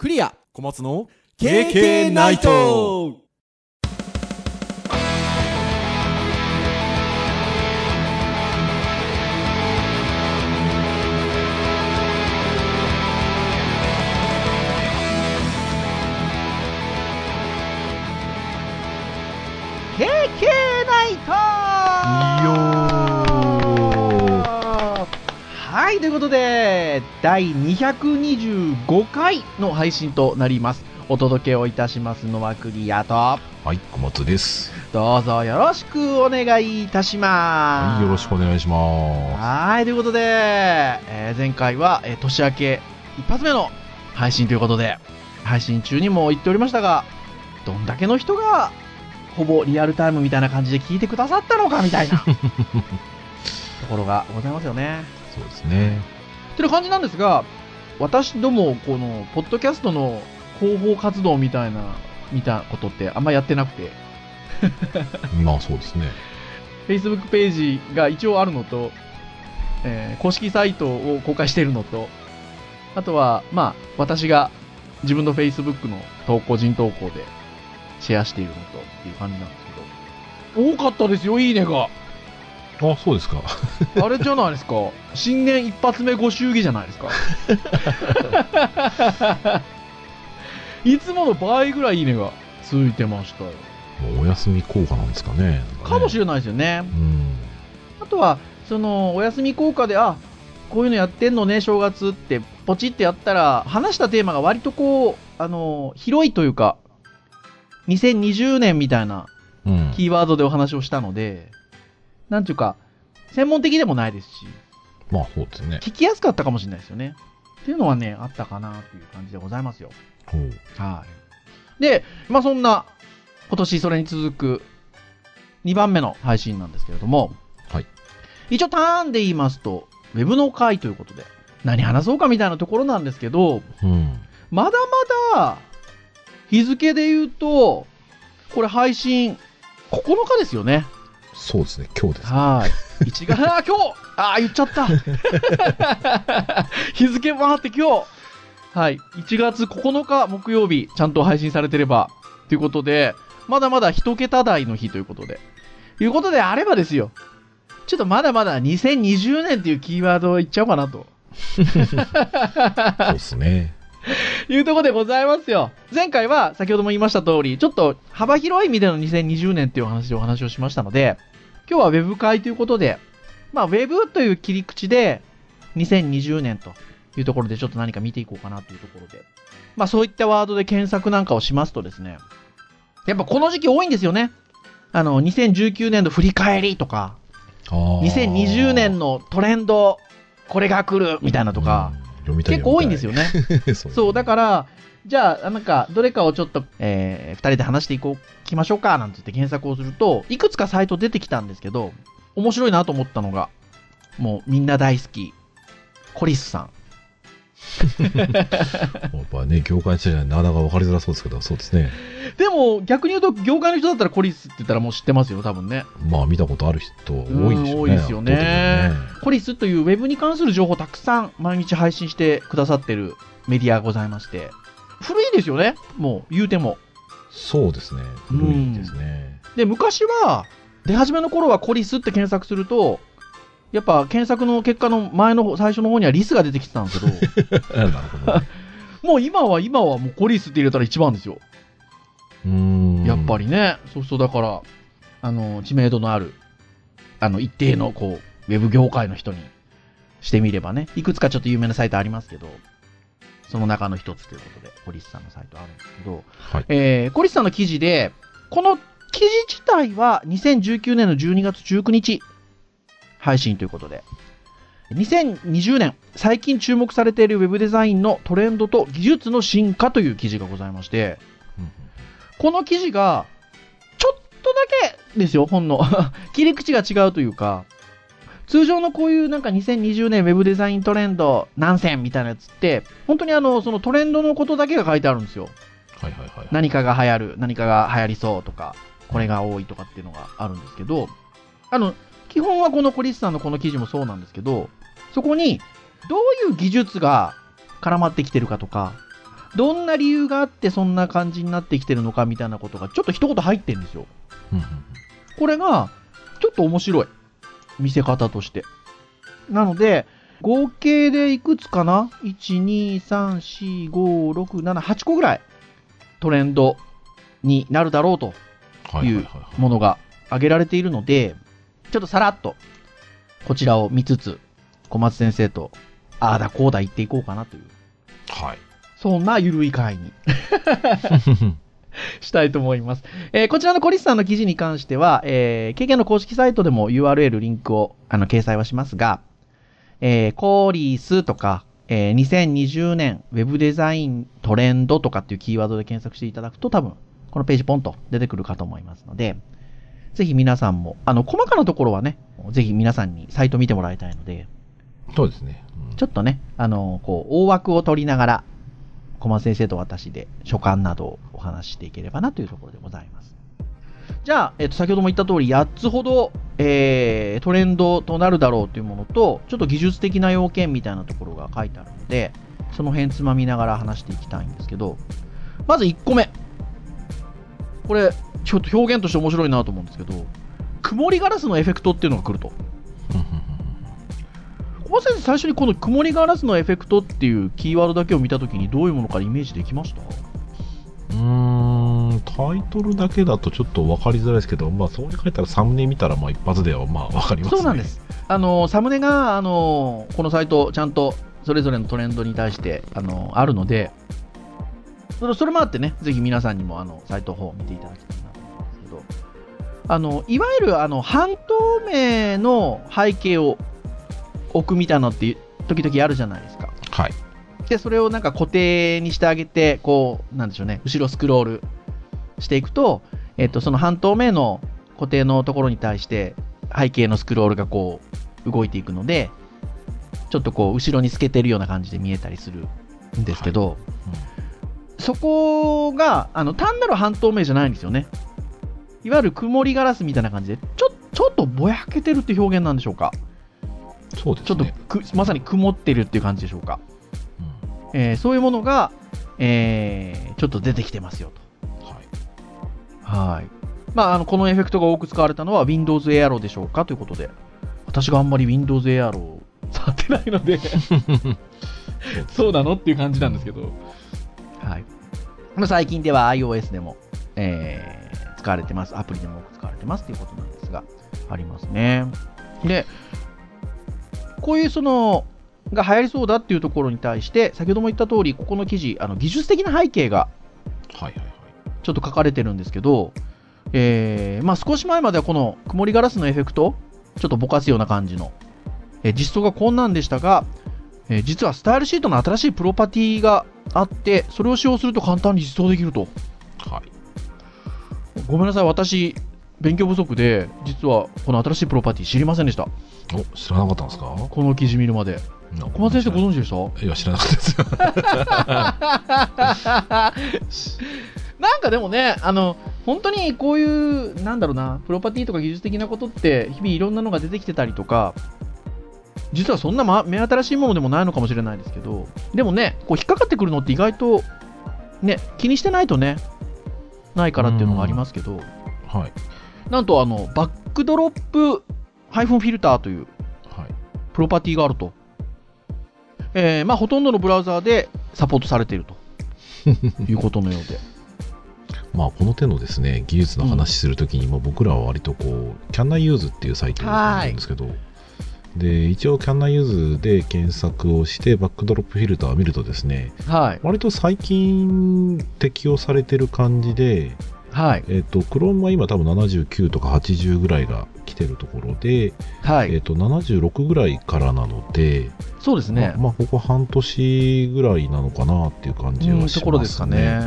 クリア。小松の KK ナイトということで、第225回の配信となります。お届けをいたしますのはクリアと、はい、小松です。どうぞよろしくお願いいたします。はい、よろしくお願いしまはい、ということで、えー前回は、えー年明け一発目の配信ということで、配信中にも言っておりましたが、どんだけの人が、ほぼリアルタイムみたいな感じで聞いてくださったのかみたいな ところがございますよね。す。そうですね。ってな感じなんですが、私ども、この、ポッドキャストの広報活動みたいな、みたことってあんまやってなくて、まあそうですね。Facebook ページが一応あるのと、えー公式サイトを公開しているのと、あとは、まあ、私が自分の Facebook の投稿、人投稿でシェアしているのとっていう感じなんですけど、多かったですよ、いいねが。あ、そうですか。あれじゃないですか。新年一発目ご祝儀じゃないですか。いつもの倍ぐらいいいねがついてましたよ。もうお休み効果なんですかね。れかもしれないですよね。うん。あとは、その、お休み効果で、あ、こういうのやってんのね、正月って、ポチってやったら、話したテーマが割とこう、あの、広いというか、2020年みたいなうん。キーワードでお話をしたので、なんていうか、専門的でもないですし、まあそうですね。聞きやすかったかもしれないですよね。っていうのはね、あったかなっていう感じでございますよ。ほうはい。で、まあそんな、今年それに続く2番目の配信なんですけれども、はい。一応ターンで言いますと、ウェブの回ということで、何話そうかみたいなところなんですけど、うん。まだまだ、日付で言うと、これ配信9日ですよね。そうですね。今日です。はい。1月、あー、今日あー、言っちゃった。日付回って今日。はい。1月9日木曜日、ちゃんと配信されてれば。ということで、まだまだ一桁台の日ということで。いうことであればですよ。ちょっとまだまだ2020年っていうキーワードを言っちゃおうかなと。そうですね。いうところでございますよ。前回は先ほども言いました通り、ちょっと幅広い意味での2020年っていうお話でお話をしましたので、今日はウェブ会ということで、まあ、ウェブという切り口で2020年というところでちょっと何か見ていこうかなというところで、まあそういったワードで検索なんかをしますとですね、やっぱこの時期多いんですよね。あの、2019年の振り返りとか、ああ。2020年のトレンド、これが来るみたいなとか、うん、結構多いんですよね。ね。そうそう、だから、じゃあ、なんか、どれかをちょっと、えー、二人で話していこう、きましょうか、なんつって検索をすると、いくつかサイト出てきたんですけど、面白いなと思ったのが、もうみんな大好き、コリスさん。やっぱね、業界の人じゃなかなか分かりづらそうですけど、そうですね。でも、逆に言うと、業界の人だったらコリスって言ったらもう知ってますよ、多分ね。まあ見たことある人多いでしょうね。うん多いですよね圧倒的コリスというウェブに関する情報をたくさん毎日配信してくださってるメディアがございまして、古いですよね、もう言うても。そうですね。古いですね。で、昔は、出始めの頃はコリスって検索すると、やっぱ検索の結果の前の方最初の方にはリスが出てきてたんですけど、なるほど。もう今は今はもうコリスって入れたら一番ですよ。うーん。やっぱりね。そうそう、だから、あの、知名度のある、あの、一定の、こう、ウェブ業界の人にしてみればね、いくつかちょっと有名なサイトありますけど、その中の一つということで、コリスさんのサイトあるんですけど、はい。えー、コリスさんの記事で、この記事自体は2019年の12月19日配信ということで、2020年、最近注目されているウェブデザインのトレンドと技術の進化という記事がございまして、うんこの記事が、ちょっとだけですよ、本の。切り口が違うというか、通常のこういうなんか2020年ウェブデザイントレンド何選みたいなやつって、本当にあの、そのトレンドのことだけが書いてあるんですよ。はいはいはい。何かが流行る、何かが流行りそうとか、これが多いとかっていうのがあるんですけど、あの、基本はこのコリスさんのこの記事もそうなんですけど、そこに、どういう技術が絡まってきてるかとか、どんな理由があってそんな感じになってきてるのかみたいなことがちょっと一言入ってるんですよ。これが、ちょっと面白い。見せ方として。なので、合計でいくつかな ?1、2、3、4、5、6、7、8個ぐらいトレンドになるだろうとはいはいはいはい。ものが挙げられているので、ちょっとさらっとこちらを見つつ、小松先生とああだこうだ言っていこうかなという、はい。そんなゆるい会に したいと思います。えーこちらのコリスさんの記事に関しては、えー、KK の公式サイトでも URL、リンクをあの掲載はしますが、えーコリスとか、えー2020年ウェブデザイントレンドとかっていうキーワードで検索していただくと多分、このページポンと出てくるかと思いますので、ぜひ皆さんも、あの、細かなところはね、ぜひ皆さんにサイト見てもらいたいので、そうですね。うんちょっとね、あの、こう、大枠を取りながら、小松先生と私で所感などをお話ししていければなというところでございます。じゃあ、えっと、先ほども言った通り、8つほど、えー、トレンドとなるだろうというものと、ちょっと技術的な要件みたいなところが書いてあるので、その辺つまみながら話していきたいんですけど、まず1個目。これ、ちょっと表現として面白いなと思うんですけど、曇りガラスのエフェクトっていうのが来ると。小松先生、最初にこの曇りガラスのエフェクトっていうキーワードだけを見たときにどういうものかイメージできました？うーん、タイトルだけだとちょっと分かりづらいですけど、まあ、そこに書いたらサムネ見たら、まあ、一発ではまあ分かりますね。そうなんで。す。あの、サムネが、あの、このサイト、ちゃんとそれぞれのトレンドに対して、あの、あるので、それそれもあってね、ぜひ皆さんにも、あの、サイトの方を見ていただきたいなと思うんですけど、あの、いわゆる、あの、半透明の背景を置くみたいなのって、時々あるじゃないですか。はい。で、それをなんか固定にしてあげて、こう、なんでしょうね、後ろスクロールしていくと、えっと、その半透明の固定のところに対して、背景のスクロールがこう、動いていくので、ちょっとこう、後ろに透けてるような感じで見えたりするんですけど、そこが、あの、単なる半透明じゃないんですよね。いわゆる曇りガラスみたいな感じで、ちょ、ちょっとぼやけてるって表現なんでしょうか。そうですちょっとまさに曇ってるっていう感じでしょうか。うんえーそういうものが、えーちょっと出てきてますよはい。と。はい。まあ、あの、このエフェクトが多く使われたのは Windows Aero でしょうか？ということで、私があんまり Windows Aero を触ってないので、そうなの？っていう感じなんですけど、はい。まあ最近では iOS でも、えー使われてます。アプリでも多く使われてますっていうことなんですが、ありますね。で、こういうその、が流行りそうだっていうところに対して、先ほども言った通り、ここの記事、あの技術的な背景が。ちょっと書かれてるんですけど、えーまあ、少し前まではこの曇りガラスのエフェクト、ちょっとぼかすような感じの、えー実装がこんなんでしたが、えー実はスタイルシートの新しいプロパティがあって、それを使用すると簡単に実装できると。はい。ごめんなさい、私、勉強不足で、実はこの新しいプロパティ知りませんでした。お、知らなかったんですか？この記事見るまで。小松先生ご存知でした？いや、知らなかったですよ。なんかでもね、あの、本当にこういう、なんだろうな、プロパティとか技術的なことって、日々いろんなのが出てきてたりとか、実はそんな、ま、目新しいものでもないのかもしれないですけど、でもね、こう引っかかってくるのって意外と、ね、気にしてないとね、ないからっていうのがありますけど、はい。なんとあの、バックドロップハイフンフィルターというはい。プロパティがあると。えーまあ、ほとんどのブラウザーでサポートされていると いうことのようで。まあ、この手のですね、技術の話するときに、まあ僕らは割とこう、Can I Use っていうサイトをんですけど、で、一応 Can I Use で検索をして、バックドロップフィルターを見るとですね、はい。割と最近適用されてる感じで、はい。えっ、と、Chrome は今多分79とか80ぐらいが来てるところで、はい。えっ、と、76ぐらいからなので、そうですね。まあ、まあここ半年ぐらいなのかなっていう感じうん、はしますね。ところですかね。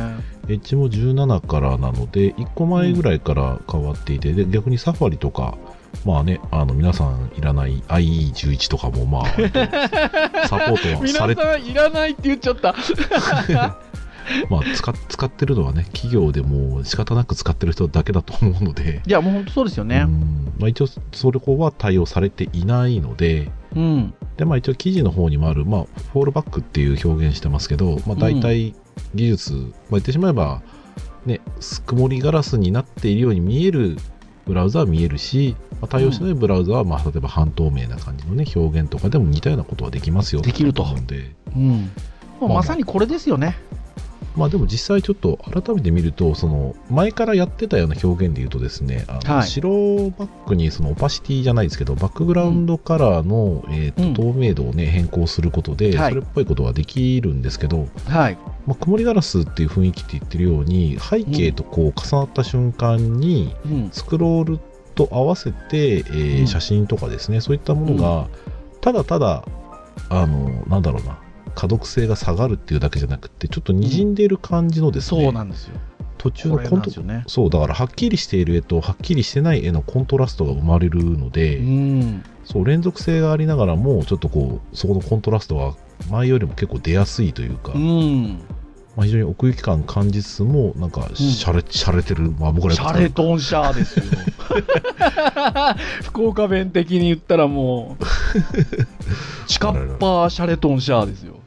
エッジも17からなので、1個前ぐらいから変わっていて、で逆にサファリとか、まあね、あの皆さんいらない IE11 とかも、まあ、サポートはされて、んいらないって言っちゃった。まあ使っ、使ってるのはね、企業でも仕方なく使ってる人だけだと思うので、いや、もう本当そうですよねう。んまあ、一応、それこは対応されていないので、うん。で、まあ一応記事の方にもある、まあ、フォールバックっていう表現してますけど、まあ大体技術、まあ、言ってしまえば、ね、曇りガラスになっているように見えるブラウザは見えるし、まあ、対応しないブラウザは、まあ、例えば半透明な感じのね、表現とかでも似たようなことはできますよできると思うんで。うん。もうまさにこれですよね。まあでも実際ちょっと改めて見ると、その前からやってたような表現で言うとですね、あのはい。白バックにそのオパシティじゃないですけど、バックグラウンドカラーの、えーとうん。透明度をね、変更することで、はい。それっぽいことはできるんですけど、はい。まあ、曇りガラスっていう雰囲気って言ってるように、背景とこう重なった瞬間に、うん。スクロールと合わせて、えーうん。写真とかですね、そういったものが、ただただ、あの、なんだろうな、可読性が下がるっていうだけじゃなくて、ちょっと滲んでいる感じのですね、そうなんですよ。途中のコントね。そう、だからはっきりしている絵とはっきりしてない絵のコントラストが生まれるので、うん。そう、連続性がありながらも、ちょっとこう、そこのコントラストが前よりも結構出やすいというか、うん。まあ、非常に奥行き感感じつつも、なんか、しゃれ、しゃれてる、まあ僕らシャレトンシャーですよ。福岡弁的に言ったらもう、チカッパーシャレトンシャーですよ。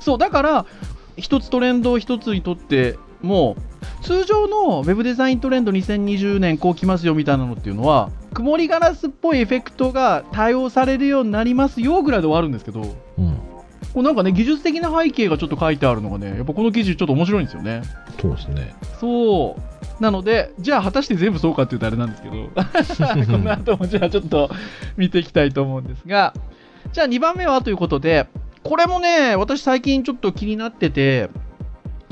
そう、だから、一つトレンドを一つにとっても、通常のウェブデザイントレンド2020年こう来ますよみたいなのっていうのは、曇りガラスっぽいエフェクトが対応される。ようになりますよぐらいで終わる。んですけど、こうん。うなんかね、技術的な背景がちょっと書いてあるのがね、やっぱこの記事ちょっと面白いんですよね。そうですね。そう。なので、じゃあ果たして全部そうかっていうとあれなんですけど、この後もじゃあちょっと見ていきたいと思うんですが、じゃあ2番目はということで、これもね、私最近ちょっと気になってて、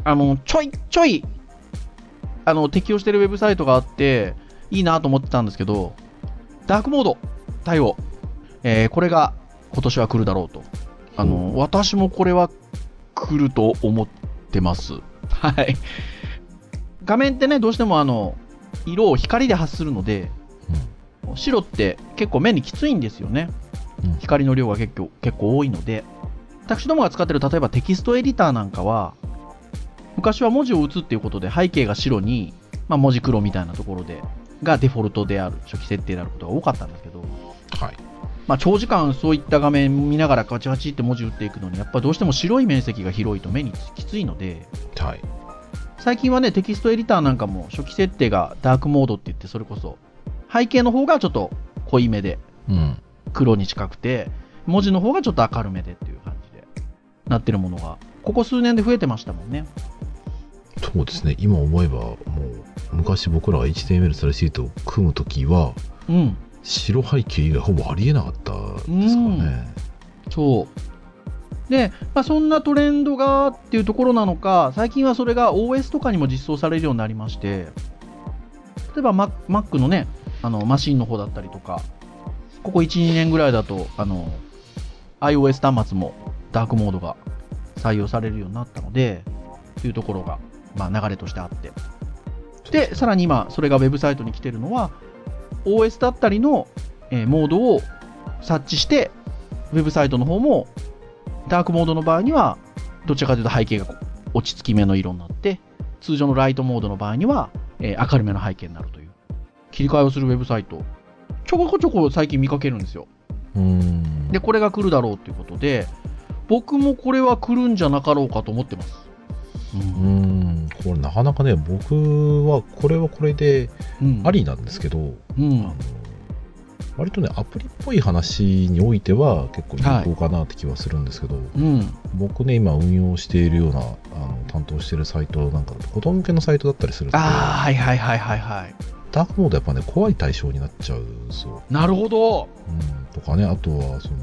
あの、ちょいちょい、あの、適用してるウェブサイトがあって、いいなと思ってたんですけど、ダークモード対応。えーこれが今年は来るだろうと。あの、私もこれは来ると思ってます。はい。画面ってね、どうしてもあの、色を光で発するので、白って結構目にきついんですよね。うん光の量が結構結構多いので。私どもが使ってる例えばテキストエディターなんかは、昔は文字を打つっていうことで背景が白に、まあ、文字黒みたいなところで、がデフォルトである、初期設定であることが多かったんですけど、はい。まあ、長時間そういった画面見ながらカチカチって文字打っていくのに、やっぱりどうしても白い面積が広いと目にきついので、はい。最近はね、テキストエディターなんかも初期設定がダークモードって言って、それこそ背景の方がちょっと濃いめでうん。黒に近くて、文字の方がちょっと明るめでっていう感じでなってるものが、ここ数年で増えてましたもんね。そうですね。今思えば、もう、昔僕らが HTML サルシートを組むときは、うん。白背景以外ほぼありえなかったですからね。そう。で、まあ、そんなトレンドがっていうところなのか、最近はそれが OS とかにも実装されるようになりまして、例えば Mac, Mac のね、あのマシンの方だったりとか、ここ1、2年ぐらいだと、あの、iOS 端末もダークモードが採用されるようになったので、というところが、まあ、流れとしてあって。で、さらに今、それがウェブサイトに来てるのは、OS だったりの、えーモードを察知して、ウェブサイトの方も、ダークモードの場合には、どちらかというと背景が落ち着き目の色になって、通常のライトモードの場合には、えー明るめの背景になるという、切り替えをするウェブサイト、ちょこちょこ最近見かけるんですよ。で、これが来るだろうということで、僕もこれは来るんじゃなかろうかと思ってます。うん。これなかなかね、僕はこれはこれでうんありなんですけど、うあのん。割とね、アプリっぽい話においては結構有効かなって気はするんですけど、うん。僕ね、今運用しているような、あの担当しているサイトなんか子供向けのサイトだったりすると、ああ、はいはいはいはいはい。ダークモードやっぱね、怖い対象になっちゃうんですよ。なるほど。うん、とかね、あとは、その、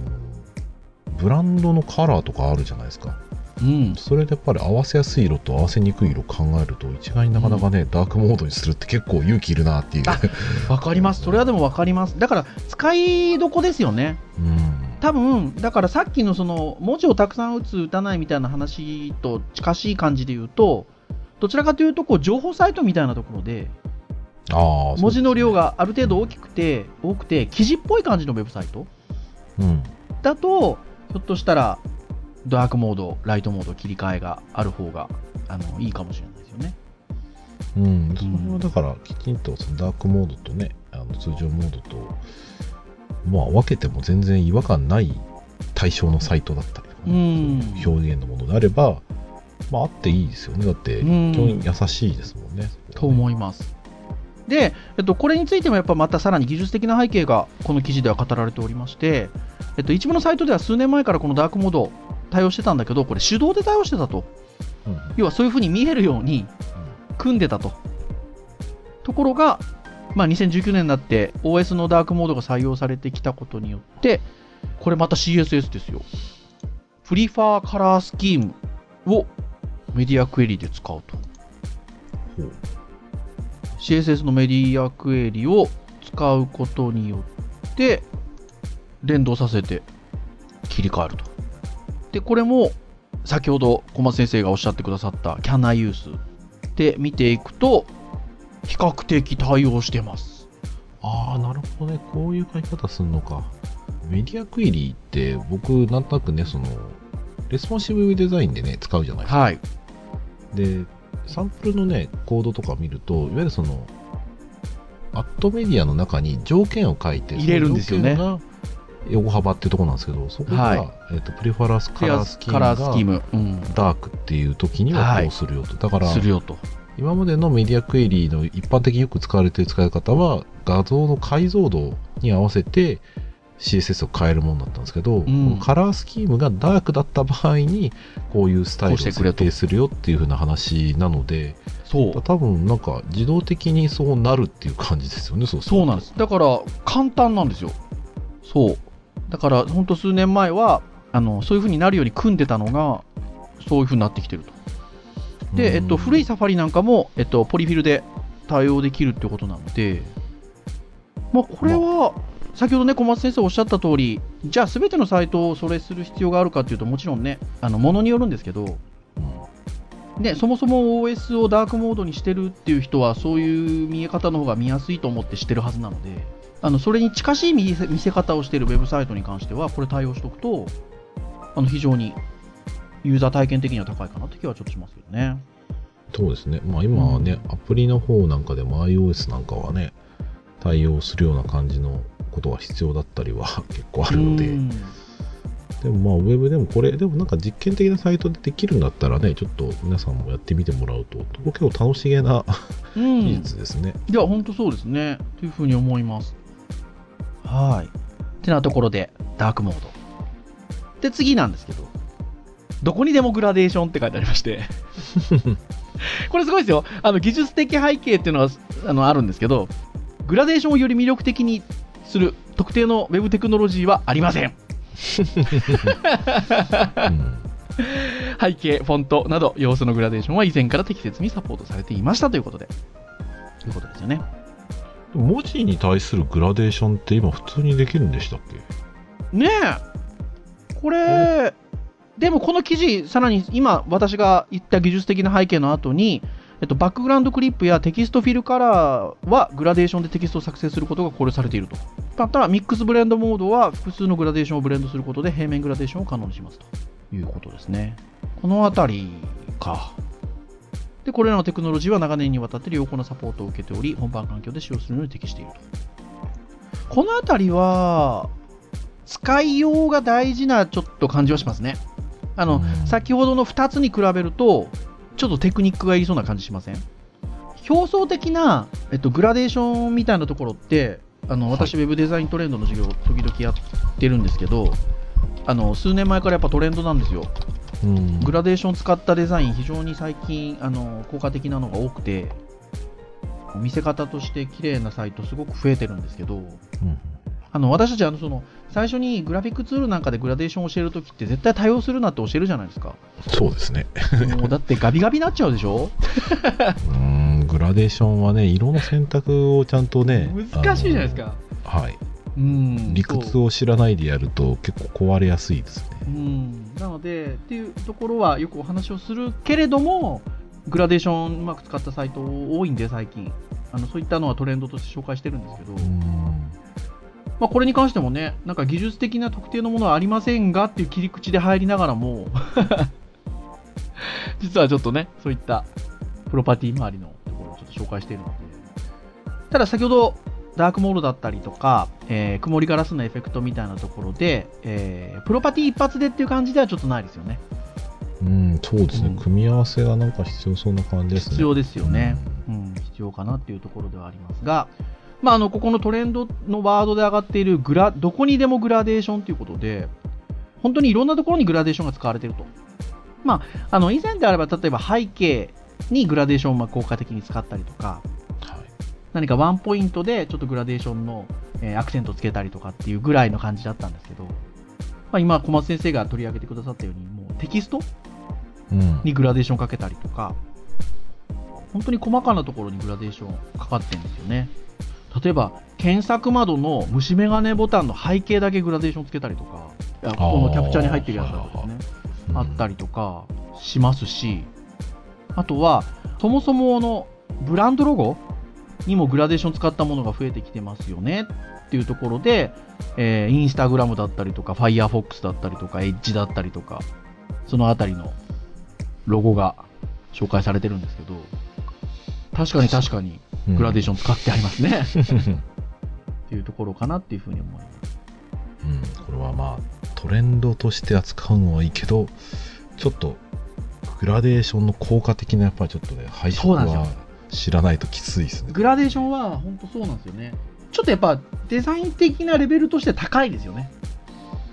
ブランドのカラーとかあるじゃないですか。うん。それでやっぱり合わせやすい色と合わせにくい色を考えると、一概になかなかね、ダークモードにするって結構勇気いるなっていう。あわかります。それはでもわかります。だから、使いどこですよね。うん。多分、だからさっきのその、文字をたくさん打つ、打たないみたいな話と近しい感じで言うと、どちらかというと、こう、情報サイトみたいなところで、ああ、文字の量が。がある程度大きくて、多くて、記事っぽい感じのウェブサイトうん。だと、ひょっとしたら、ダークモード、ライトモード切り替えがある方が、あの、いいかもしれないですよね。うん、それはだから、きちんとそのダークモードとね、あの通常モードと、まあ、分けても全然違和感ない対象のサイトだったりとか表現のものであれば、まあ、あっていいですよね。だって、基本優しいですもんね。と思います。で、えっと、これについてもやっぱまたさらに技術的な背景がこの記事では語られておりまして、えっと、一部のサイトでは数年前からこのダークモード対応してたんだけど、これ手動で対応してたと。うん、要はそういうふうに見えるように組んでたと。ところが、まあ、2019年になって OS のダークモードが採用されてきたことによって、これまた CSS ですよ。プリファーカラースキームをメディアクエリで使うと。CSS のメディアクエリを使うことによって連動させて切り替えると。で、これも先ほど小松先生がおっしゃってくださった Can I use で見ていくと比較的対応してます。ああ、なるほどね。こういう書き方すんのか。メディアクエリって僕なんとなくね、その、レスポンシブデザインでね、使うじゃないですか。はい。で、サンプルのね、コードとか見ると、いわゆるその、アットメディアの中に条件を書いて、入れるんですよね。横幅っていうところなんですけど、そこが、はい、えーと、プリファラスカラースキーム。が、うん、ダークっていう時にはこうするよと。だから、するよと。今までのメディアクエリの一般的によく使われている使い方は、画像の解像度に合わせて CSS を変えるものだったんですけど、うん、カラースキームがダークだった場合にこういうスタイルを設定するよっていう風な話なのでそう。多分なんか自動的にそうなるっていう感じですよねそうそうなんです。だから簡単なんですよ。そうだから本当数年前はあのそういう風になるように組んでたのがそういう風になってきてると。で、えっと、古いサファリなんかも、えっと、ポリフィルで対応できるってことなので、まあ、これは、先ほどね、小松先生おっしゃった通り、じゃあ、すべてのサイトをそれする必要があるかというと、もちろんね、あのものによるんですけど、ね、そもそも OS をダークモードにしてるっていう人は、そういう見え方の方が見やすいと思ってしてるはずなので、あのそれに近しい見せ方をしているウェブサイトに関しては、これ対応しておくと、あの非常にユーザー体験的には高いかなという気はちょっとしますけどね。そうですね。まあ今はね、うん、アプリの方なんかでも iOS なんかはね、対応するような感じのことが必要だったりは 結構あるので、でもまあウェブでもこれ、でもなんか実験的なサイトでできるんだったらね、ちょっと皆さんもやってみてもらうと、結構楽しげな技術ですね。いや、本当そうですね。というふうに思います。はい。ってなところで、ダークモード。で、次なんですけど、どこにでもグラデーションって書いてありまして これすごいですよ。あの技術的背景っていうのはあのあるんですけど、グラデーションをより魅力的にする特定のウェブテクノロジーはありません。背景、フォントなど要素のグラデーションは以前から適切にサポートされていましたということで。ということですよね。文字に対するグラデーションって今普通にできるんでしたっけ？ねえ。これ、でもこの記事、さらに今私が言った技術的な背景の後に、えっと、バックグラウンドクリップやテキストフィルカラーはグラデーションでテキストを作成することが考慮されていると。また、ミックスブレンドモードは複数のグラデーションをブレンドすることで平面グラデーションを可能にしますということですね。このあたりか。で、これらのテクノロジーは長年にわたって良好なサポートを受けており、本番環境で使用するのに適していると。このあたりは、使いようが大事なちょっと感じはしますね。あの、先ほどの2つに比べると、ちょっとテクニックがいりそうな感じしません？表層的な、えっと、グラデーションみたいなところって、あの私、ウェブデザイントレンドの授業、時々やってるんですけど、あの数年前からやっぱトレンドなんですよ。グラデーション使ったデザイン、非常に最近あの効果的なのが多くて、見せ方として綺麗なサイト、すごく増えてるんですけど、うん、あの私たちあのその最初にグラフィックツールなんかでグラデーションを教えるときって絶対対応するなって教えるじゃないですか。そうですね。もうだってガビガビになっちゃうでしょ？うんグラデーションはね色の選択をちゃんとね 難しいじゃないですか。はいうん。理屈を知らないでやると結構壊れやすいですね。うん。なのでっていうところはよくお話をするけれどもグラデーションうまく使ったサイト多いんで最近。あのそういったのはトレンドとして紹介してるんですけど。まあ、これに関してもね、なんか技術的な特定のものはありませんがっていう切り口で入りながらも 実はちょっとね、そういったプロパティ周りのところをちょっと紹介しているので、ただ先ほどダークモードだったりとか、えー、曇りガラスのエフェクトみたいなところで、えー、プロパティ一発でっていう感じではちょっとないですよね。うん、そうですね、うん、組み合わせがなんか必要そうな感じですね。必要ですよね。うん、うん、必要かなっていうところではありますが、まあ、あの、ここのトレンドのワードで上がっているグラ、どこにでもグラデーションということで、本当にいろんなところにグラデーションが使われていると。まあ、あの、以前であれば、例えば背景にグラデーションを効果的に使ったりとか、はい、何かワンポイントでちょっとグラデーションの、えー、アクセントをつけたりとかっていうぐらいの感じだったんですけど、まあ、今、小松先生が取り上げてくださったように、もうテキストにグラデーションかけたりとか、本当に細かなところにグラデーションかかってるんですよね。例えば、検索窓の虫眼鏡ボタンの背景だけグラデーションつけたりとか、このキャプチャーに入ってるやつだとですね、あったりとかしますし、あとは、そもそものブランドロゴにもグラデーション使ったものが増えてきてますよね。っていうところで、えー、インスタグラムだったりとか、ファイアフォックスだったりとか、エッジだったりとか、そのあたりのロゴが紹介されてるんですけど、確かに確かにグラデーション使ってありますね。っていうところかなっていうふうに思います。うん、これはまあトレンドとして扱うのはいいけど、ちょっとグラデーションの効果的なやっぱりちょっとね、配色は知らないときついですね。グラデーションは本当そうなんですよね。ちょっとやっぱデザイン的なレベルとして高いですよね。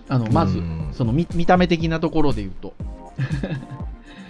あのまず、その見見た目的なところで言うと。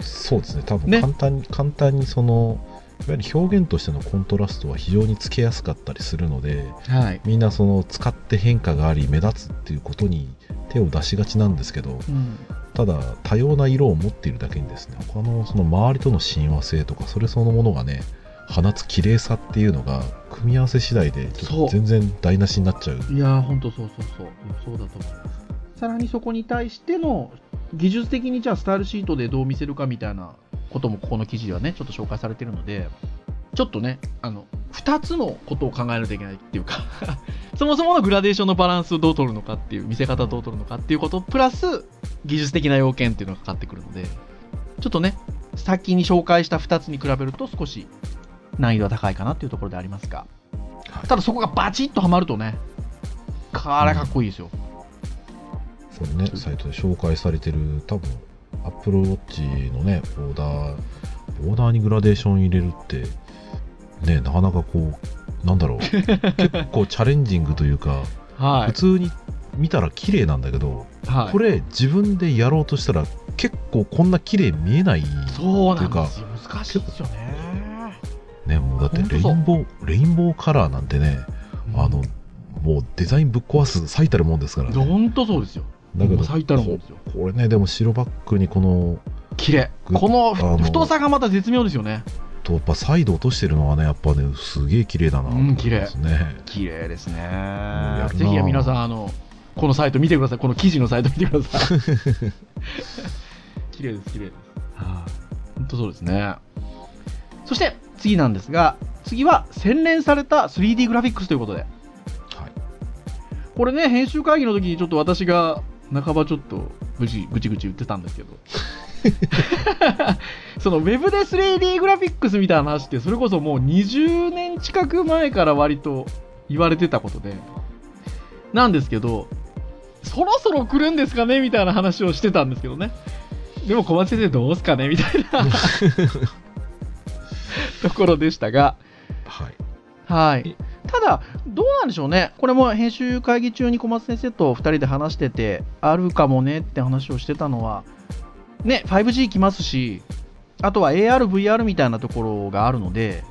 そうですね、多分簡単に、ね、簡単にその、いわゆる表現としてのコントラストは非常につけやすかったりするので、はい、みんなその使って変化があり目立つっていうことに手を出しがちなんですけど、うん、ただ多様な色を持っているだけにですね他のその周りとの親和性とかそれそのものがね放つ綺麗さっていうのが組み合わせ次第で全然台無しになっちゃう。いや本当そうそうそうそう。だと思いますさらにそこに対しての技術的にじゃあスタイルシートでどう見せるかみたいなこともここの記事ではね、ちょっと紹介されてるので、ちょっとね、あの、2つのことを考えないといけないっていうか そもそものグラデーションのバランスをどう取るのかっていう、見せ方どう取るのかっていうこと、プラス、技術的な要件っていうのがかかってくるので、ちょっとね、先に紹介した2つに比べると少し難易度は高いかなっていうところでありますが、ただそこがバチッとはまるとね、これかっこいいですよ。これね、サイトで紹介されてる、多分アップルウォッチのね、ボーダー、ボーダーにグラデーション入れるって、ね、なかなかこう、なんだろう、結構チャレンジングというか、はい、普通に見たら綺麗なんだけど、はい、これ自分でやろうとしたら結構こんな綺麗見えないそうなんですよ。難しいですよねねもうだってレインボーレインボーカラーなんてね、うん、あのもうデザインぶっ壊す最たるもんですからね。本当そうですよ。だけど最たるもんですよ。これねでも白バックにこの綺麗。この太さがまた絶妙ですよね。とやっぱサイド落としてるのはねやっぱねすげえ綺麗だなと思いますね、うん、綺麗。ですね。ぜひ皆さんあのこのサイト見てください。この記事のサイト見てください。綺麗です綺麗です。はあ本当そうですね。そして次なんですが次は洗練された 3D グラフィックスということで、はい、これね編集会議の時にちょっと私が半ばちょっとぐちぐちぐち言ってたんですけど。そのウェブで 3D グラフィックスみたいな話ってそれこそもう20年近く前から割と言われてたことで。なんですけどそろそろ来るんですかね？みたいな話をしてたんですけどね。でも小松先生どうすかね？みたいな ところでしたが。はい。はい。ただ、どうなんでしょうね、これも編集会議中に小松先生と2人で話してて、あるかもねって話をしてたのは、ね、5G 来ますし、あとは AR、VR みたいなところがあるので、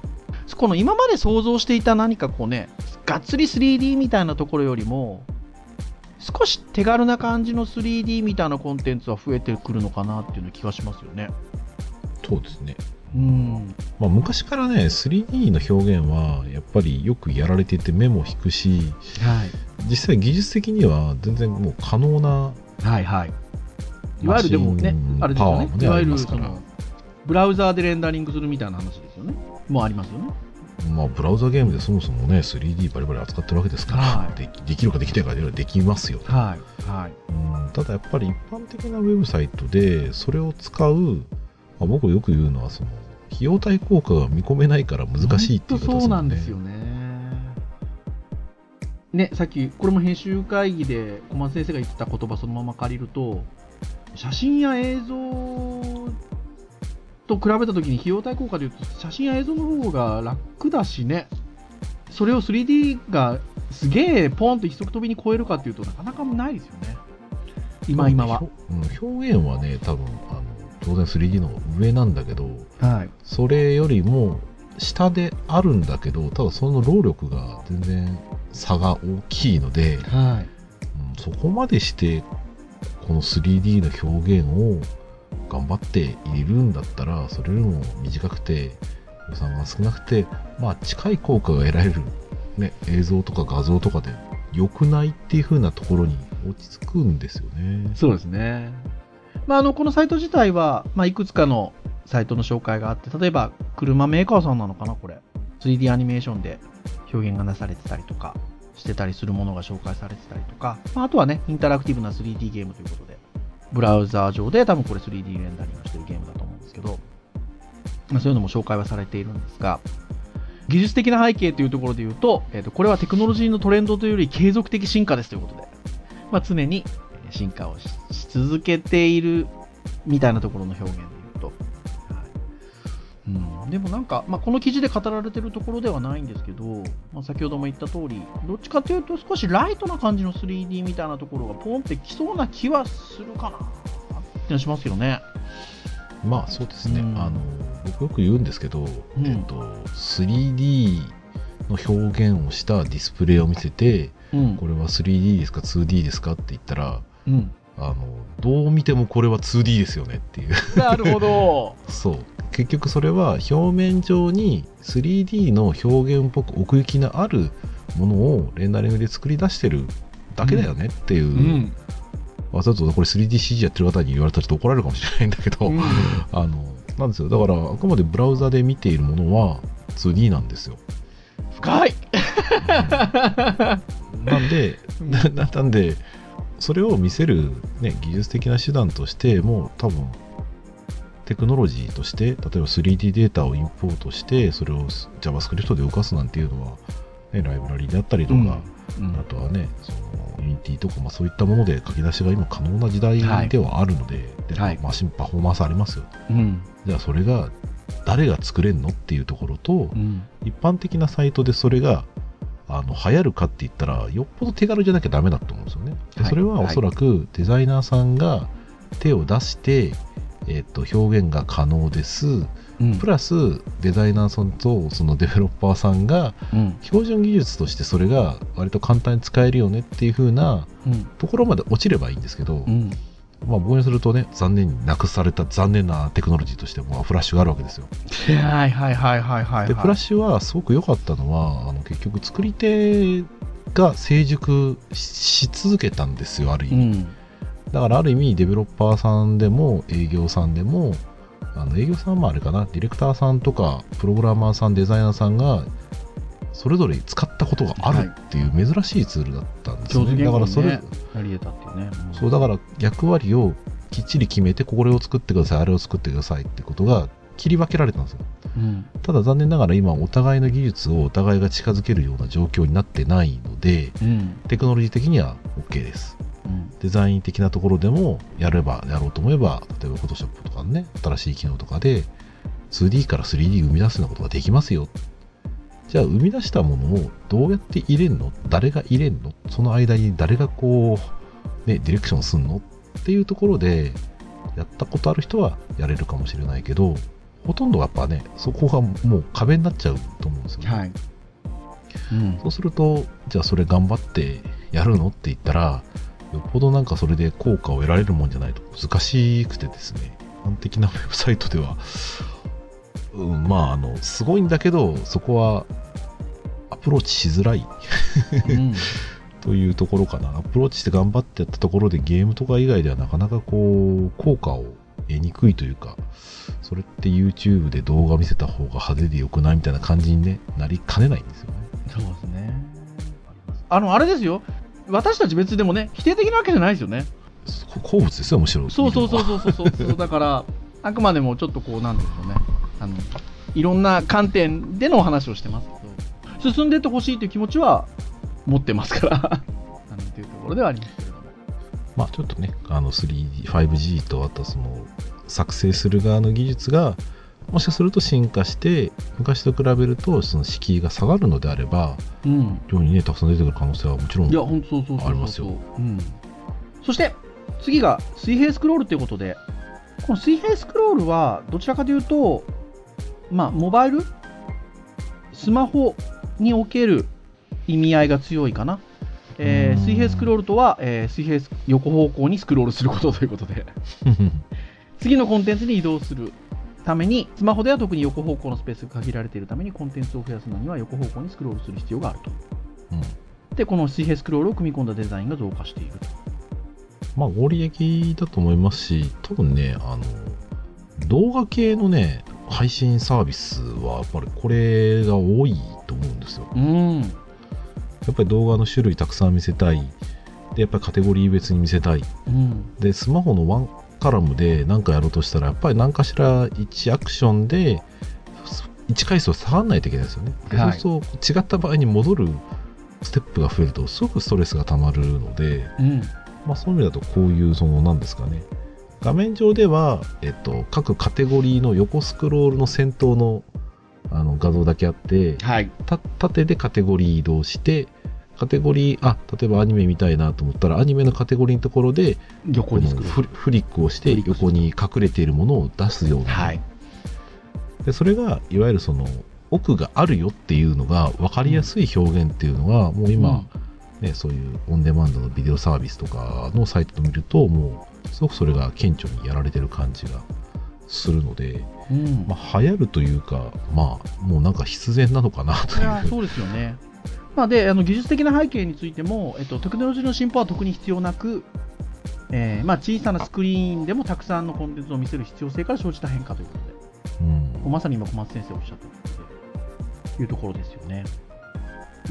この今まで想像していた何かこうね、がっつり 3D みたいなところよりも、少し手軽な感じの 3D みたいなコンテンツは増えてくるのかなっていうの気がしますよね。そうですね。うん。まあ、昔からね 3D の表現はやっぱりよくやられていて目も引くし、はい、実際技術的には全然もう可能なはいはい。いわゆるでもねあれですよね。ねいわゆるそのブラウザーでレンダリングするみたいな話ですよね。もうありますよね。まあ、ブラウザゲームでそもそもね 3D バリバリ扱ってるわけですから、はい、でできるかできないかでできますよ。ね、はいはい、うん。ただやっぱり一般的なウェブサイトでそれを使う、まあ、僕よく言うのはその費用対効果が見込めないから難しいっていうことですよね。そうなんですよね。ね、さっき、これも編集会議で小松先生が言ってた言葉そのまま借りると、写真や映像と比べたときに費用対効果でいうと、写真や映像の方が楽だしね、それを 3D がすげえポンと一足飛びに超えるかっていうとなかなかないですよね。今今は。表現はね、多分あの当然 3D の上なんだけど、はい、それよりも下であるんだけど、ただその労力が全然差が大きいので、はいうん、そこまでしてこの 3D の表現を頑張っているんだったら、それよりも短くて、予算が少なくて、まあ近い効果が得られる、ね、映像とか画像とかで良くないっていう風なところに落ち着くんですよね。そうですね。まあ、あの、このサイト自体は、まあ、いくつかのサイトの紹介があって、例えば、車メーカーさんなのかな、これ。3D アニメーションで表現がなされてたりとか、してたりするものが紹介されてたりとか、まあ、あとはね、インタラクティブな 3D ゲームということで、ブラウザー上で多分これ 3D レンダリングしてるゲームだと思うんですけど、まあ、そういうのも紹介はされているんですが、技術的な背景というところで言うと、えー、とこれはテクノロジーのトレンドというより継続的進化ですということで、まあ、常に進化をし続けているみたいなところの表現で言うと、はい。うん、でもなんか、まあ、この記事で語られてるところではないんですけど、まあ、先ほども言った通りどっちかというと少しライトな感じの 3D みたいなところがポンってきそうな気はするかなってのしますよね。まあそうですね、うん、あの僕よく言うんですけど、うん、えっと、3D の表現をしたディスプレイを見せて、うん、これは 3D ですか 2D ですかって言ったら、うん、あのどう見てもこれは 2D ですよねっていう。なるほど。そう。結局それは表面上に 3D の表現っぽく奥行きのあるものをレンダリングで作り出してるだけだよねっていう、うん、わざとこれ 3DCG やってる方に言われたらちょっと怒られるかもしれないんだけど、うん、あのなんですよ。だからあくまでブラウザで見ているものは 2D なんですよ。深い。なんでな なんでそれを見せる、ね、技術的な手段としてもう多分テクノロジーとして例えば 3D データをインポートしてそれを JavaScript で動かすなんていうのは、ね、ライブラリであったりとか、うん、あとはねその Unity とか、まあ、そういったもので書き出しが今可能な時代ではあるのではい、ではい、マシンパフォーマンスありますよ、うん、じゃあそれが誰が作れるのっていうところと、うん、一般的なサイトでそれがあの流行るかって言ったらよっぽど手軽じゃなきゃダメだと思うんですよね。でそれはおそらくデザイナーさんが手を出して、えー、と表現が可能です、うん、プラスデザイナーさんとそのデベロッパーさんが、標準技術としてそれが割と簡単に使えるよねっていう風なところまで落ちればいいんですけど、うんまあ、僕にするとね残念になくされた残念なテクノロジーとしてもフラッシュがあるわけですよ。はいはいはいはいはい、でフラッシュはすごく良かったのはあの結局作り手が成熟し続けたんですよある意味、うん、だからある意味デベロッパーさんでも営業さんでもあの営業さんもあれかなディレクターさんとかプログラマーさんデザイナーさんがそれぞれ使ったことがあるっていう珍しいツールだったんですね。はい、だからそれ、やり得たっていうね。そうだから役割をきっちり決めてこれを作ってくださいあれを作ってくださいってことが切り分けられたんですよ、うん、ただ残念ながら今お互いの技術をお互いが近づけるような状況になってないので、うん、テクノロジー的には OK です、うん、デザイン的なところでもやればやろうと思えば例えば Photoshop とかね新しい機能とかで 2D から 3D 生み出すようなことができますよじゃあ生み出したものをどうやって入れんの？誰が入れんの？その間に誰がこう、ね、ディレクションすんの？っていうところでやったことある人はやれるかもしれないけどほとんどやっぱねそこがもう壁になっちゃうと思うんですよね、はい。うん、そうするとじゃあそれ頑張ってやるの？って言ったらよっぽどなんかそれで効果を得られるもんじゃないと。難しくてですね。一般的なウェブサイトではうん、まあ、あの、すごいんだけど、そこは、アプローチしづらいうん、というところかな。アプローチして頑張ってやったところで、ゲームとか以外ではなかなかこう、効果を得にくいというか、それって YouTube で動画見せた方が派手でよくないみたいな感じに、ね、なりかねないんですよね。そうですね。あの、あれですよ。私たち別でもね、否定的なわけじゃないですよね。好物ですよ、むしろ。そうそうそうそうそうそう。だから、あくまでもちょっとこう、なんでしょうね。あのいろんな観点でのお話をしてます。けど進んでってほしいという気持ちは持ってますから。なんていうところではありますけれども。まあちょっとね、あの 3D、5G とあとその作成する側の技術がもしかすると進化して昔と比べるとその敷居が下がるのであれば、うん、量にねたくさん出てくる可能性はもちろんいや本当そうそうそうありますよ。うん、そして次が水平スクロールということでこの水平スクロールはどちらかというとまあモバイル？スマホにおける意味合いが強いかな。えー、水平スクロールとは、えー、水平横方向にスクロールすることということで。次のコンテンツに移動するためにスマホでは特に横方向のスペースが限られているためにコンテンツを増やすのには横方向にスクロールする必要があると、うん、でこの水平スクロールを組み込んだデザインが増加していると。まあ合理的だと思いますし多分ねあの動画系のね配信サービスはやっぱりこれが多いと思うんですよ。うん、やっぱり動画の種類たくさん見せたい。で、やっぱりカテゴリー別に見せたい。うん、で、スマホのワンカラムで何かやろうとしたら、やっぱり何かしら1アクションで1回数を下がらないといけないですよね。はい、そうすると違った場合に戻るステップが増えるとすごくストレスがたまるので、うん、まあ、そういう意味だとこういうその何ですかね画面上では、えっと、各カテゴリーの横スクロールの先頭のあの画像だけあって、はい、縦でカテゴリー移動してカテゴリーあ例えばアニメ見たいなと思ったらアニメのカテゴリーのところで横にフリックをして横に隠れているものを出すような、はい、でそれがいわゆるその奥があるよっていうのが分かりやすい表現っていうのが、もう今、うん。ね、そういうオンデマンドのビデオサービスとかのサイトを見るともうすごくそれが顕著にやられてる感じがするので、うん、まあ、流行るというか、まあ、もうなんか必然なのかなという。そうですよね、まあ、であの技術的な背景についても、えっと、テクノロジーの進歩は特に必要なく、えーまあ、小さなスクリーンでもたくさんのコンテンツを見せる必要性から生じた変化ということで、うん、まさに今小松先生おっしゃったというところですよね。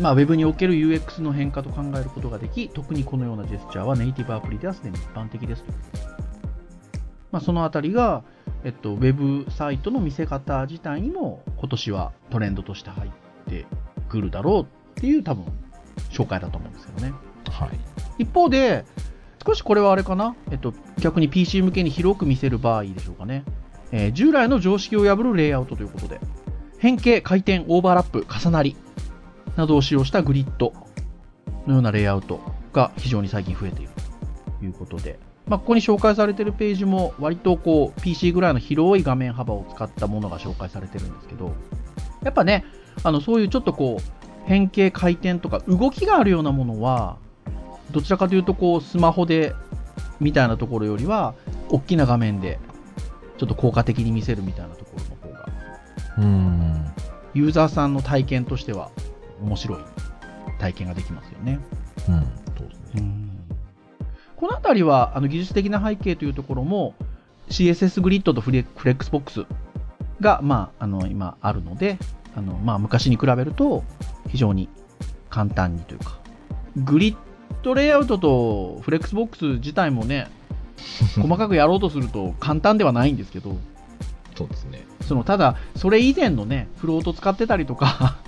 まあ、Web における UX の変化と考えることができ、特にこのようなジェスチャーはネイティブアプリではすでに一般的ですと。まあ、そのあたりが、えっと、Web サイトの見せ方自体にも今年はトレンドとして入ってくるだろうっていう多分紹介だと思うんですけどね。はい、一方で、少しこれはあれかな、えっと、逆に PC 向けに広く見せる場合でしょうかね。えー、従来の常識を破るレイアウトということで、変形、回転、オーバーラップ、重なり、などを使用したグリッドのようなレイアウトが非常に最近増えている。ということで、まあ、ここに紹介されているページも割とこう PC ぐらいの広い画面幅を使ったものが紹介されてるんですけど、やっぱね、あのそういうちょっとこう変形回転とか動きがあるようなものは、どちらかというとこうスマホでみたいなところよりは、大きな画面でちょっと効果的に見せるみたいなところの方が、うん。ユーザーさんの体験としては面白い体験ができますよね。うん、そうですね。この辺りはあの技術的な背景というところも CSS グリッドとフレックスボックスが、まあ、あの今あるのであの、まあ、昔に比べると非常に簡単にというかグリッドレイアウトとフレックスボックス自体もね 細かくやろうとすると簡単ではないんですけどそうですねそのただそれ以前のねフロート使ってたりとか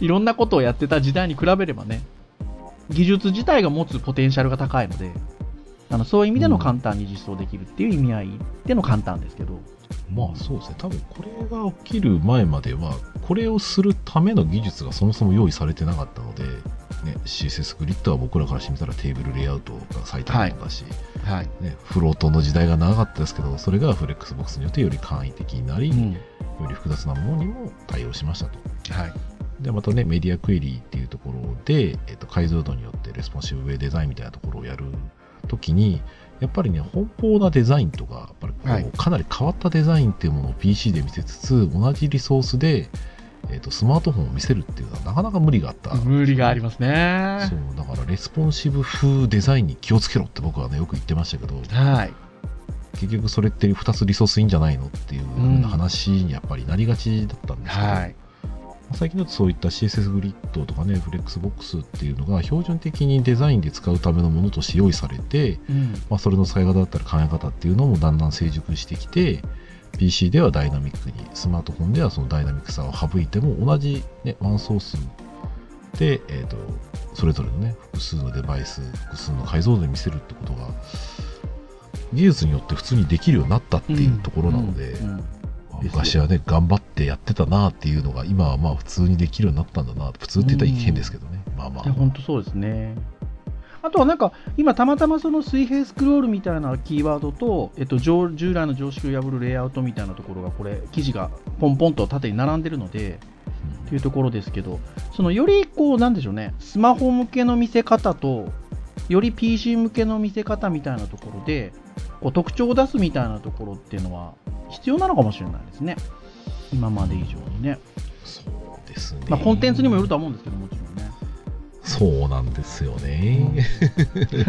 いろんなことをやってた時代に比べればね、技術自体が持つポテンシャルが高いので、あのそういう意味での簡単に実装できるっていう意味合いでの簡単ですけど。まあそうですね、多分これが起きる前までは、これをするための技術がそもそも用意されてなかったので、ね、CSS グリッドは僕らからしてみたらテーブルレイアウトが最短だし、はい、ね、フロートの時代が長かったですけど、それがフレックスボックスによってより簡易的になり、うん、より複雑なものにも対応しましたと。はいで、またね、メディアクエリーっていうところで、えっと、解像度によってレスポンシブウェブデザインみたいなところをやるときに、やっぱりね、奔放なデザインとか、やっぱりこう、はい、かなり変わったデザインっていうものを PC で見せつつ、同じリソースで、えーと、スマートフォンを見せるっていうのはなかなか無理があった。無理がありますね。そう、だからレスポンシブウェブデザインに気をつけろって僕はね、よく言ってましたけど、はい。結局それって2つリソースいいんじゃないのっていう話にやっぱりなりがちだったんですけど、はい最近だとそういった CSS グリッドとかね、フレックスボックスっていうのが標準的にデザインで使うためのものとして用意されて、うん、まあ、それの使い方だったり考え方っていうのもだんだん成熟してきて、PC ではダイナミックに、スマートフォンではそのダイナミックさを省いても同じ、ね、ワンソースで、えーと、それぞれのね複数のデバイス複数の解像度で見せるってことが技術によって普通にできるようになったっていうところなので、うん。うん。うん昔はね頑張ってやってたなっていうのが今はまあ普通にできるようになったんだな普通って言ったら変ですけどね、まあまあ。本当そうですね。あとはなんか今たまたまその水平スクロールみたいなキーワードと、えっと、従来の常識を破るレイアウトみたいなところがこれ記事がポンポンと縦に並んでるので、っていうところですけどそのよりこうなんでしょうねスマホ向けの見せ方とより PC 向けの見せ方みたいなところでこう特徴を出すみたいなところっていうのは必要なのかもしれないですね。今まで以上にね。そうですね。まあコンテンツにもよるとは思うんですけどもちろんね。そうなんですよね、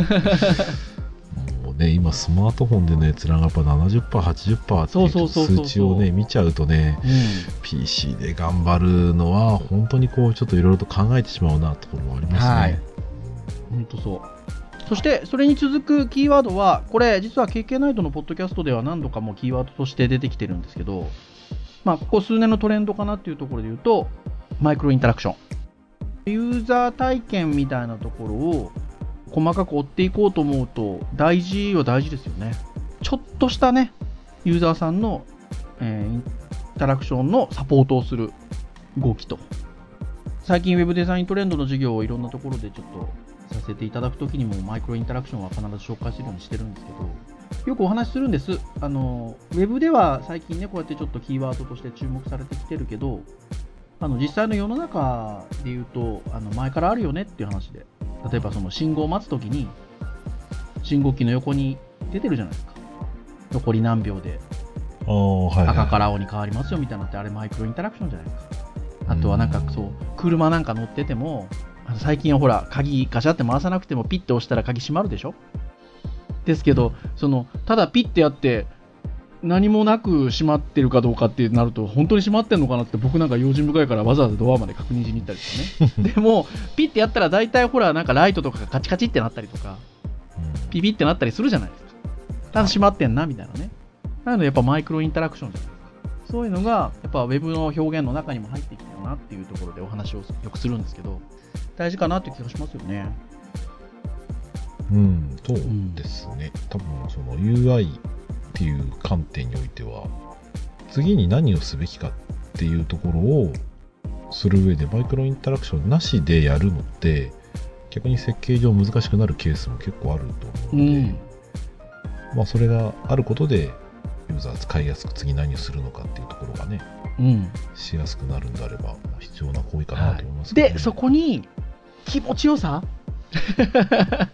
もうね今スマートフォンでね閲覧がやっぱ 70%80% っていう数値をね見ちゃうとね、うん、PC で頑張るのは本当にこうちょっといろいろと考えてしまうなところはありますね、はい、本当そうそしてそれに続くキーワードはこれ実は KK ナイトのポッドキャストでは何度かもキーワードとして出てきてるんですけどまあここ数年のトレンドかなっていうところで言うとマイクロインタラクションユーザー体験みたいなところを細かく追っていこうと思うと大事は大事ですよね。ちょっとしたね、ユーザーさんの、えー、インタラクションのサポートをする動きと。最近 Web デザイントレンドの授業をいろんなところでちょっとさせていただくときにもマイクロインタラクションは必ず紹介するようにしてるんですけど、よくお話しするんです。あの、Web では最近ね、こうやってちょっとキーワードとして注目されてきてるけど、あの実際の世の中で言うとあの前からあるよねっていう話で例えばその信号を待つ時に信号機の横に出てるじゃないですか。残り何秒で赤から青に変わりますよみたいなってあれマイクロインタラクションじゃないですか。あとはなんかそう車なんか乗ってても最近はほら鍵ガシャって回さなくてもピッて押したら鍵閉まるでしょ？ですけどそのただピッてやって何もなく閉まってるかどうかってなると本当に閉まってんのかなって僕なんか用心深いからわざわざドアまで確認しに行ったりとかね。でもピッてやったら大体ほらなんかライトとかがカチカチってなったりとかピピってなったりするじゃないですか。ただ閉まってんなみたいなね。なのでやっぱマイクロインタラクションじゃないそういうのがやっぱ Web の表現の中にも入ってきたなっていうところでお話をよくするんですけど大事かなって気がしますよね。うんそうですね、うん、多分その UI っていう観点においては次に何をすべきかっていうところをする上でマイクロインタラクションなしでやるのって逆に設計上難しくなるケースも結構あると思うので、うん、まあ、それがあることでユーザー使いやすく次何をするのかっていうところがね、うん、しやすくなるんであれば必要な行為かなと思います、ね。はい、でそこに気持ちよさ？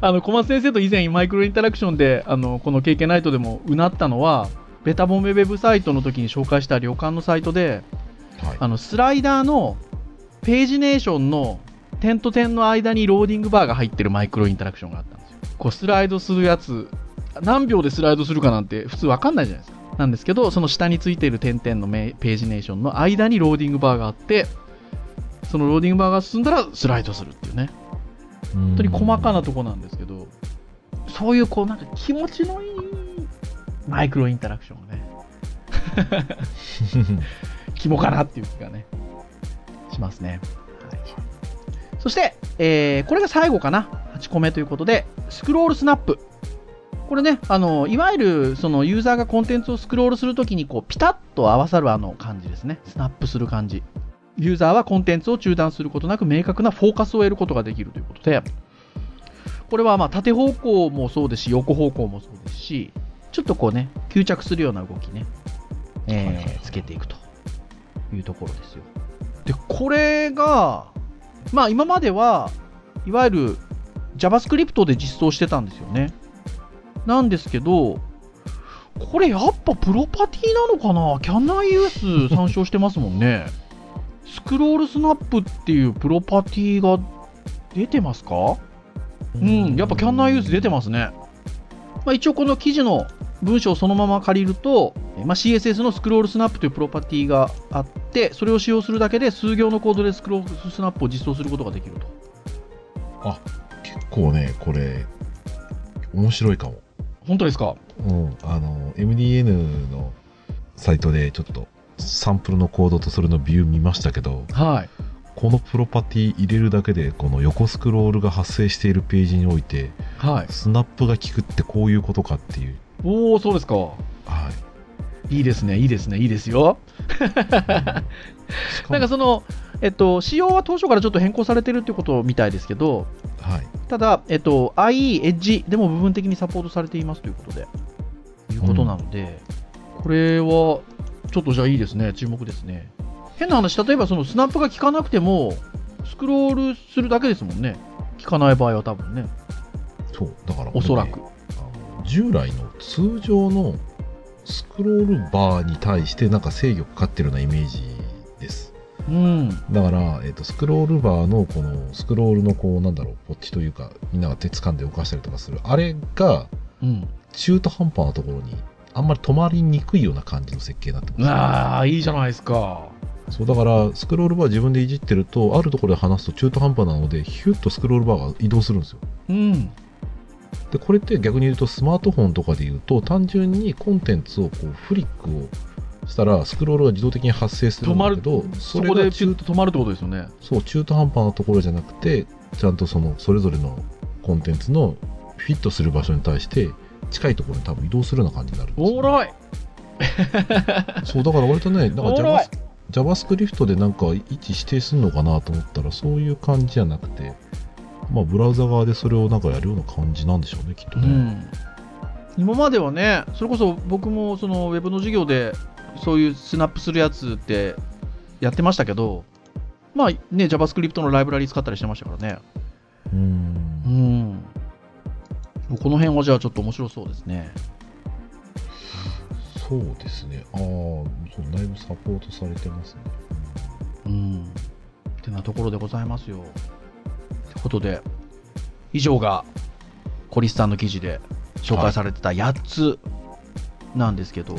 あの小松先生と以前マイクロインタラクションであのこの経験ナイトでもうなったのはベタボメウェブサイトの時に紹介した旅館のサイトで、はい、あのスライダーのページネーションの点と点の間にローディングバーが入ってるマイクロインタラクションがあったんですよ。こうスライドするやつ何秒でスライドするかなんて普通わかんないじゃないですか。なんですけど、その下についている点々のページネーションの間にローディングバーがあって、そのローディングバーが進んだらスライドするっていうね。本当に細かなとこなんですけど、そういうこうなんか気持ちのいいマイクロインタラクションをね、肝かなっていう気がね、しますね。はい、そして、えー、これが最後かな。8個目ということで、スクロールスナップ。これね、あの、いわゆる、そのユーザーがコンテンツをスクロールするときに、こう、ピタッと合わさるあの感じですね。スナップする感じ。ユーザーはコンテンツを中断することなく明確なフォーカスを得ることができるということで、これはまあ縦方向もそうですし、横方向もそうですし、ちょっとこうね、吸着するような動きね、えー、つけていくというところですよ。で、これが、まあ今までは、いわゆる JavaScript で実装してたんですよね。なんですけど、これやっぱプロパティなのかな？キャンナー US 参照してますもんね。スクロールスナップっていうプロパティが出てますか？うん、やっぱキャンナーユース出てますね。まあ、一応この記事の文章をそのまま借りると、まあ、CSS のスクロールスナップというプロパティがあって、それを使用するだけで数行のコードでスクロールスナップを実装することができると。あ、結構ね、これ、面白いかも。本当ですか？うん、あの、MDN のサイトでちょっとサンプルのコードとそれのビュー見ましたけど、はい。このプロパティ入れるだけでこの横スクロールが発生しているページにおいてはい。スナップが効くってこういうことかっていう、おお、そうですか。はいいいですね、いいですね、いいですよ。なんかその、えっと、仕様は当初からちょっと変更されてるってことみたいですけど、はい、ただ、えっと、IE、Edge でも部分的にサポートされていますということで、いうことなので、これは、ちょっとじゃあいいですね、注目ですね。変な話、例えばそのスナップが効かなくても、スクロールするだけですもんね。効かない場合は多分ね、そうだから、おそらく。従来の通常のスクロールバーに対してなんか制御かかってるようなイメージうん。だから、えっとスクロールバーのこのスクロールのこうなんだろうポッチというかみんなが手掴んで動かしたりとかするあれがうん。中途半端なところにあんまり止まりにくいような感じの設計になってます、ああ、いいじゃないですか。そうだからスクロールバー自分でいじってるとあるところで離すと中途半端なのでヒュッとスクロールバーが移動するんですようん。でこれって逆に言うとスマートフォンとかで言うと単純にコンテンツをこうフリックをしたらスクロールが自動的に発生する止まるんだけどそこで止まるってことですよね。そう中途半端なところじゃなくてちゃんとそのそれぞれのコンテンツのフィットする場所に対して近いところに多分移動するような感じになるんですよ。おもろい。そうだから割とねなんか JavaScript でなんか位置指定するのかなと思ったらそういう感じじゃなくてまあブラウザ側でそれをなんかやるような感じなんでしょうねきっとね、うん、今まではね、それこそ僕もそのウェブの授業でそういうスナップするやつってやってましたけど、まあね、JavaScript のライブラリ使ったりしてましたからね。うーうんん。この辺はじゃあちょっと面白そうですね。そうですねああそうだいぶサポートされてますねうん。ってなところでございますよ。ということで、以上がコリスさんの記事で紹介されてた8つなんですけど、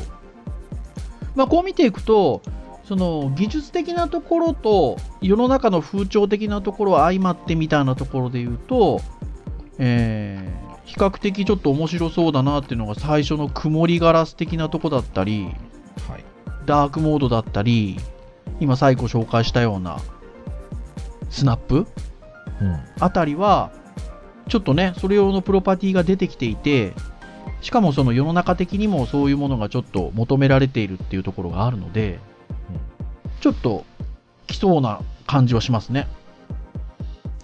まあこう見ていくと、その技術的なところと世の中の風潮的なところは相まってみたいなところで言うと、えー比較的ちょっと面白そうだなっていうのが最初の曇りガラス的なとこだったり、はい。ダークモードだったり、今最後紹介したようなスナップうん。あたりは、ちょっとね、それ用のプロパティが出てきていて、しかもその世の中的にもそういうものがちょっと求められているっていうところがあるので、ちょっと来そうな感じはしますね。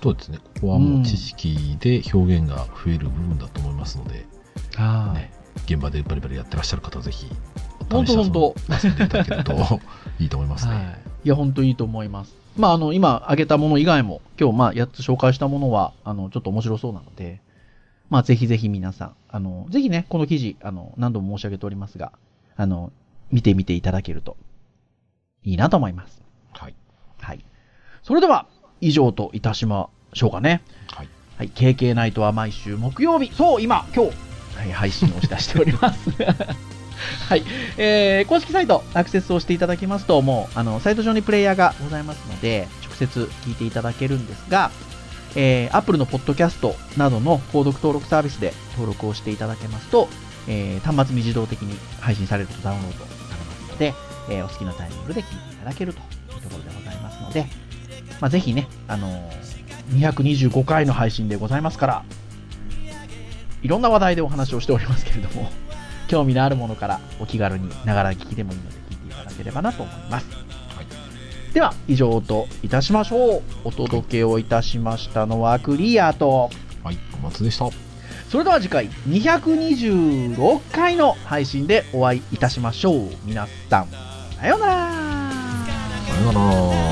そうですねここはもう知識で表現が増える部分だと思いますので、はね現場でバリバリやってらっしゃる方はぜひ本当本当遊んでいただけると いいと思いますね、はい。いや、本当いいと思います。まあ、あの、今挙げたもの以外も、今日、まあ、8つ紹介したものは、あの、ちょっと面白そうなので、まあ、ぜひぜひ皆さん、あの、ぜひね、この記事、あの、何度も申し上げておりますが、あの、見てみていただけると、いいなと思います。はいはい。それでは、以上といたしましょうかね。はいはい。KK ナイトは毎週木曜日、そう、今、今日、はい、配信をし出しております。はい。えー、公式サイト、アクセスをしていただきますと、もう、あの、サイト上にプレイヤーがございますので、直接聞いていただけるんですが、えー、Apple のポッドキャストなどの購読登録サービスで登録をしていただけますと、えー、端末に自動的に配信されるとダウンロードされますので、えー、お好きなタイミングで聞いていただけるというところでございますので、まあ、ぜひね、あのー、225回の配信でございますから、いろんな話題でお話をしておりますけれども、興味のあるものからお気軽にながら聞きでもいいので聞いていただければなと思います。では、以上といたしましょう。お届けをいたしましたのはクリアと、はい、小松でしたそれでは次回226回の配信でお会いいたしましょう。皆さん、さようなら。さよなら